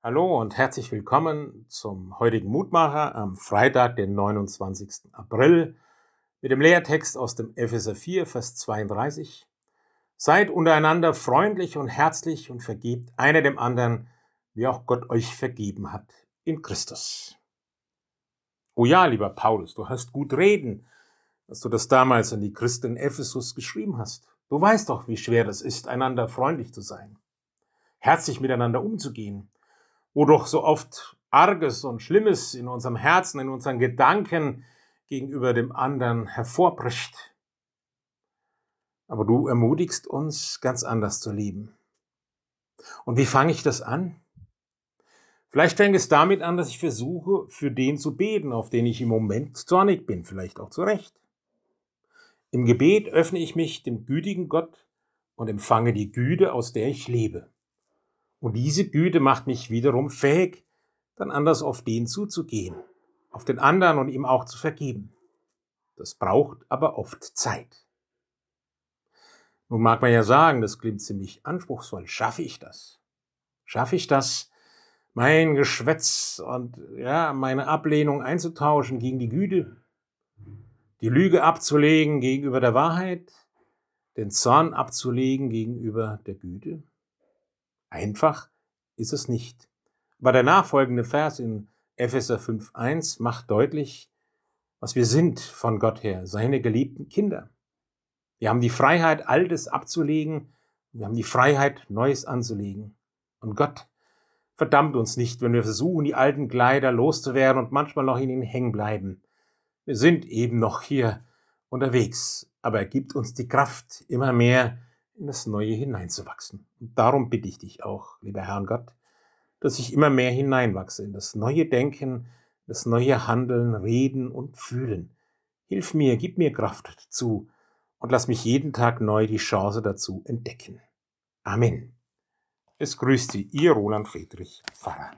Hallo und herzlich willkommen zum heutigen Mutmacher am Freitag, den 29. April, mit dem Lehrtext aus dem Epheser 4, Vers 32. Seid untereinander freundlich und herzlich und vergebt einer dem anderen, wie auch Gott euch vergeben hat in Christus. Oh ja, lieber Paulus, du hast gut reden, dass du das damals an die Christen in Ephesus geschrieben hast. Du weißt doch, wie schwer es ist, einander freundlich zu sein, herzlich miteinander umzugehen, wo doch so oft Arges und Schlimmes in unserem Herzen, in unseren Gedanken gegenüber dem anderen hervorbricht. Aber du ermutigst uns, ganz anders zu leben. Und wie fange ich das an? Vielleicht fängt es damit an, dass ich versuche, für den zu beten, auf den ich im Moment zornig bin, vielleicht auch zu Recht. Im Gebet öffne ich mich dem gütigen Gott und empfange die Güte, aus der ich lebe. Und diese Güte macht mich wiederum fähig, dann anders auf den zuzugehen, auf den anderen und ihm auch zu vergeben. Das braucht aber oft Zeit. Nun mag man ja sagen, das klingt ziemlich anspruchsvoll. Schaffe ich das? Schaffe ich das, mein Geschwätz und ja, meine Ablehnung einzutauschen gegen die Güte, die Lüge abzulegen gegenüber der Wahrheit, den Zorn abzulegen gegenüber der Güte? Einfach ist es nicht. Aber der nachfolgende Vers in Epheser 5.1 macht deutlich, was wir sind von Gott her, seine geliebten Kinder. Wir haben die Freiheit, Altes abzulegen. Wir haben die Freiheit, Neues anzulegen. Und Gott verdammt uns nicht, wenn wir versuchen, die alten Kleider loszuwerden und manchmal noch in ihnen hängen bleiben. Wir sind eben noch hier unterwegs, aber er gibt uns die Kraft, immer mehr in das Neue hineinzuwachsen. Und darum bitte ich dich auch, lieber Herrn Gott, dass ich immer mehr hineinwachse in das neue Denken, das neue Handeln, Reden und Fühlen. Hilf mir, gib mir Kraft dazu, und lass mich jeden Tag neu die Chance dazu entdecken. Amen. Es grüßt Sie, Ihr Roland Friedrich, Pfarrer.